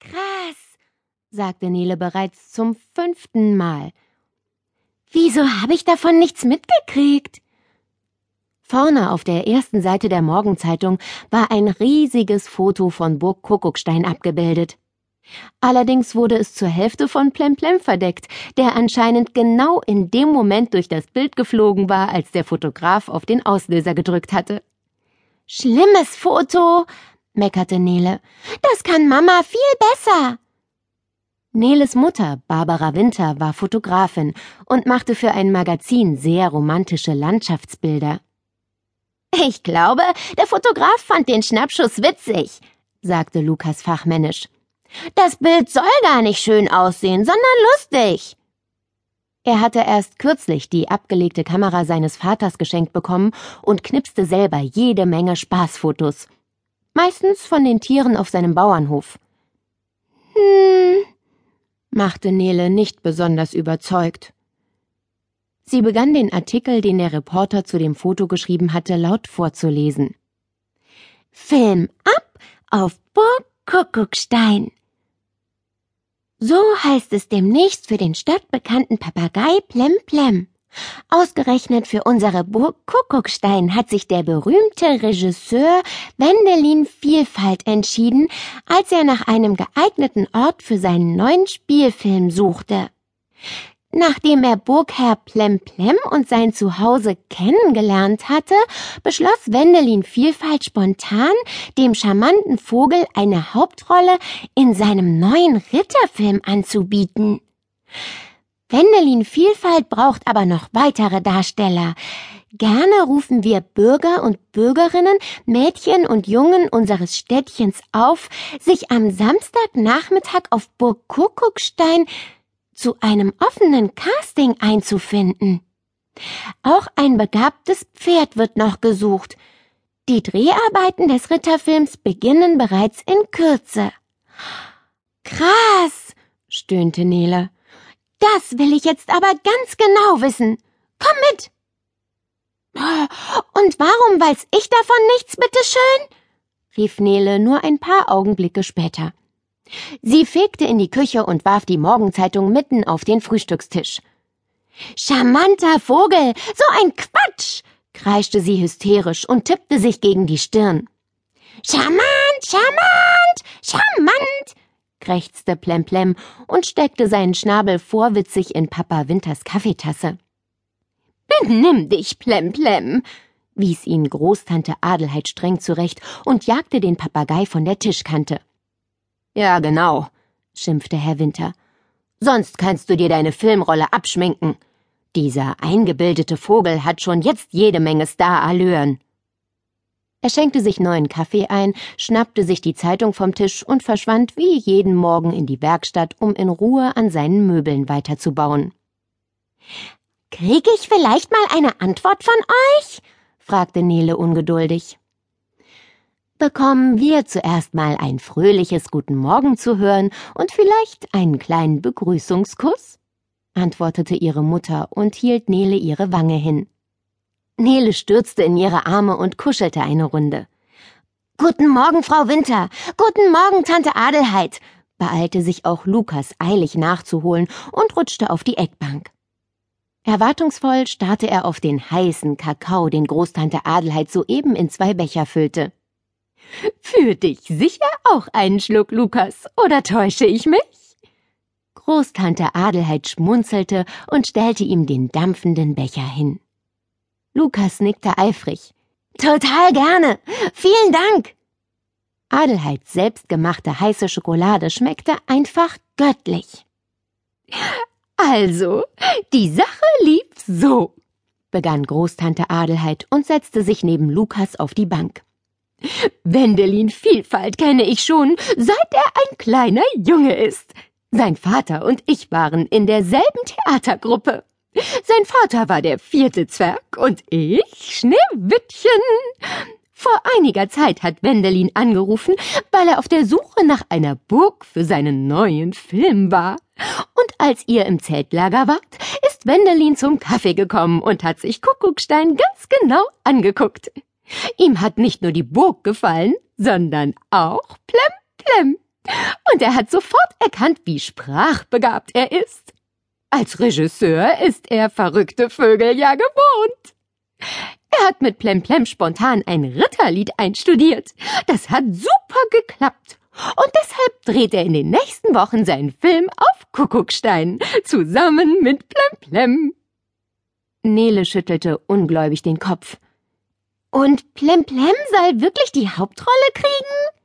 Krass, sagte Nele bereits zum fünften Mal. Wieso habe ich davon nichts mitgekriegt? Vorne auf der ersten Seite der Morgenzeitung war ein riesiges Foto von Burg Kuckuckstein abgebildet. Allerdings wurde es zur Hälfte von Plemplem verdeckt, der anscheinend genau in dem Moment durch das Bild geflogen war, als der Fotograf auf den Auslöser gedrückt hatte. Schlimmes Foto, meckerte Nele. Das kann Mama viel besser. Neles Mutter, Barbara Winter, war Fotografin und machte für ein Magazin sehr romantische Landschaftsbilder. Ich glaube, der Fotograf fand den Schnappschuss witzig, sagte Lukas fachmännisch. Das Bild soll gar nicht schön aussehen, sondern lustig. Er hatte erst kürzlich die abgelegte Kamera seines Vaters geschenkt bekommen und knipste selber jede Menge Spaßfotos. Meistens von den Tieren auf seinem Bauernhof. Hm, machte Nele nicht besonders überzeugt. Sie begann den Artikel, den der Reporter zu dem Foto geschrieben hatte, laut vorzulesen. Film ab auf Burg Kuckuckstein. So heißt es demnächst für den stadtbekannten Papagei Plem Plem. Ausgerechnet für unsere Burg Kuckuckstein hat sich der berühmte Regisseur Wendelin Vielfalt entschieden, als er nach einem geeigneten Ort für seinen neuen Spielfilm suchte. Nachdem er Burgherr Plemplem und sein Zuhause kennengelernt hatte, beschloss Wendelin Vielfalt spontan, dem charmanten Vogel eine Hauptrolle in seinem neuen Ritterfilm anzubieten. Wendelin Vielfalt braucht aber noch weitere Darsteller. Gerne rufen wir Bürger und Bürgerinnen, Mädchen und Jungen unseres Städtchens auf, sich am Samstagnachmittag auf Burg Kuckuckstein zu einem offenen Casting einzufinden. Auch ein begabtes Pferd wird noch gesucht. Die Dreharbeiten des Ritterfilms beginnen bereits in Kürze. Krass, stöhnte Nele. Das will ich jetzt aber ganz genau wissen. Komm mit. Und warum weiß ich davon nichts, bitteschön? rief Nele nur ein paar Augenblicke später. Sie fegte in die Küche und warf die Morgenzeitung mitten auf den Frühstückstisch. Charmanter Vogel, so ein Quatsch! kreischte sie hysterisch und tippte sich gegen die Stirn. Charmant, charmant, charmant! Krächzte Plemplem und steckte seinen Schnabel vorwitzig in Papa Winters Kaffeetasse. Benimm dich, Plemplem! wies ihn Großtante Adelheid streng zurecht und jagte den Papagei von der Tischkante. Ja, genau, schimpfte Herr Winter. Sonst kannst du dir deine Filmrolle abschminken. Dieser eingebildete Vogel hat schon jetzt jede Menge Starallüren. Er schenkte sich neuen Kaffee ein, schnappte sich die Zeitung vom Tisch und verschwand wie jeden Morgen in die Werkstatt, um in Ruhe an seinen Möbeln weiterzubauen. Krieg ich vielleicht mal eine Antwort von euch? fragte Nele ungeduldig bekommen wir zuerst mal ein fröhliches Guten Morgen zu hören und vielleicht einen kleinen Begrüßungskuss? antwortete ihre Mutter und hielt Nele ihre Wange hin. Nele stürzte in ihre Arme und kuschelte eine Runde. Guten Morgen, Frau Winter. Guten Morgen, Tante Adelheid, beeilte sich auch Lukas eilig nachzuholen und rutschte auf die Eckbank. Erwartungsvoll starrte er auf den heißen Kakao, den Großtante Adelheid soeben in zwei Becher füllte. Für dich sicher auch einen Schluck, Lukas, oder täusche ich mich? Großtante Adelheid schmunzelte und stellte ihm den dampfenden Becher hin. Lukas nickte eifrig. Total gerne. Vielen Dank. Adelheids selbstgemachte heiße Schokolade schmeckte einfach göttlich. Also, die Sache lief so, begann Großtante Adelheid und setzte sich neben Lukas auf die Bank. Wendelin Vielfalt kenne ich schon, seit er ein kleiner Junge ist. Sein Vater und ich waren in derselben Theatergruppe. Sein Vater war der vierte Zwerg und ich Schneewittchen. Vor einiger Zeit hat Wendelin angerufen, weil er auf der Suche nach einer Burg für seinen neuen Film war. Und als ihr im Zeltlager wart, ist Wendelin zum Kaffee gekommen und hat sich Kuckuckstein ganz genau angeguckt. Ihm hat nicht nur die Burg gefallen, sondern auch Plem Plem. Und er hat sofort erkannt, wie sprachbegabt er ist. Als Regisseur ist er verrückte Vögel ja gewohnt. Er hat mit Plemplem spontan ein Ritterlied einstudiert. Das hat super geklappt. Und deshalb dreht er in den nächsten Wochen seinen Film auf Kuckuckstein, zusammen mit Plemplem. Nele schüttelte ungläubig den Kopf. Und Plemplem soll wirklich die Hauptrolle kriegen?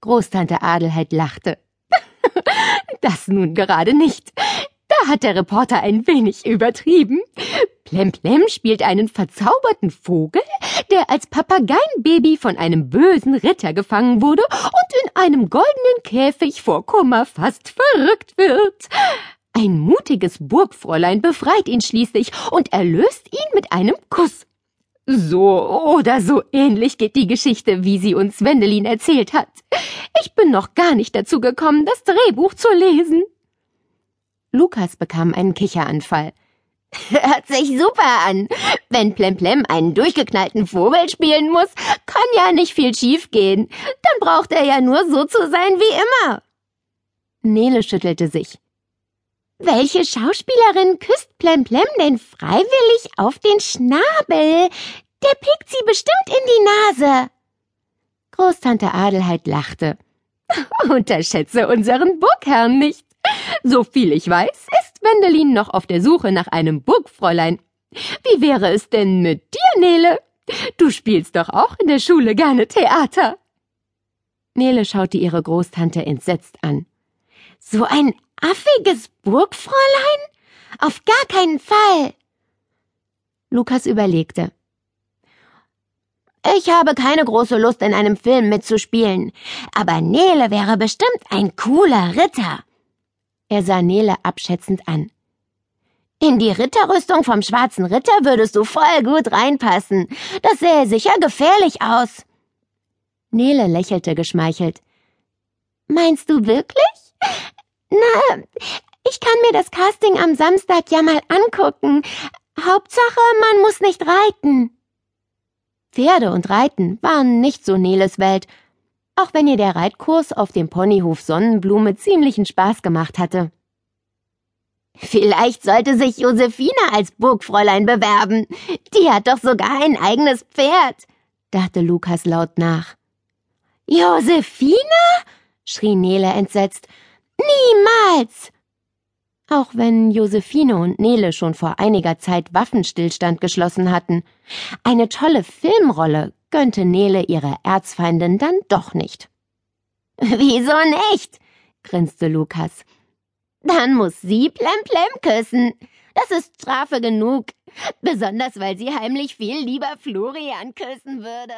Großtante Adelheid lachte. das nun gerade nicht. Hat der Reporter ein wenig übertrieben. Plemplem spielt einen verzauberten Vogel, der als Papageienbaby von einem bösen Ritter gefangen wurde und in einem goldenen Käfig vor Kummer fast verrückt wird. Ein mutiges Burgfräulein befreit ihn schließlich und erlöst ihn mit einem Kuss. So oder so ähnlich geht die Geschichte, wie sie uns Wendelin erzählt hat. Ich bin noch gar nicht dazu gekommen, das Drehbuch zu lesen. Lukas bekam einen Kicheranfall. Hört sich super an. Wenn Plemplem einen durchgeknallten Vogel spielen muss, kann ja nicht viel schiefgehen. Dann braucht er ja nur so zu sein wie immer. Nele schüttelte sich. Welche Schauspielerin küsst Plemplem denn freiwillig auf den Schnabel? Der pickt sie bestimmt in die Nase. Großtante Adelheid lachte. Unterschätze unseren Burgherrn nicht. So viel ich weiß, ist Wendelin noch auf der Suche nach einem Burgfräulein. Wie wäre es denn mit dir, Nele? Du spielst doch auch in der Schule gerne Theater. Nele schaute ihre Großtante entsetzt an. So ein affiges Burgfräulein? Auf gar keinen Fall. Lukas überlegte. Ich habe keine große Lust, in einem Film mitzuspielen, aber Nele wäre bestimmt ein cooler Ritter. Er sah Nele abschätzend an. In die Ritterrüstung vom schwarzen Ritter würdest du voll gut reinpassen. Das sähe sicher gefährlich aus. Nele lächelte geschmeichelt. Meinst du wirklich? Na, ich kann mir das Casting am Samstag ja mal angucken. Hauptsache, man muss nicht reiten. Pferde und Reiten waren nicht so Neles Welt, auch wenn ihr der Reitkurs auf dem Ponyhof Sonnenblume ziemlichen Spaß gemacht hatte. Vielleicht sollte sich Josephine als Burgfräulein bewerben. Die hat doch sogar ein eigenes Pferd, dachte Lukas laut nach. Josephine? schrie Nele entsetzt. Niemals! Auch wenn Josephine und Nele schon vor einiger Zeit Waffenstillstand geschlossen hatten, eine tolle Filmrolle gönnte Nele ihre Erzfeindin dann doch nicht. Wieso nicht? grinste Lukas. Dann muss sie Plemplem küssen. Das ist Strafe genug. Besonders weil sie heimlich viel lieber Florian küssen würde.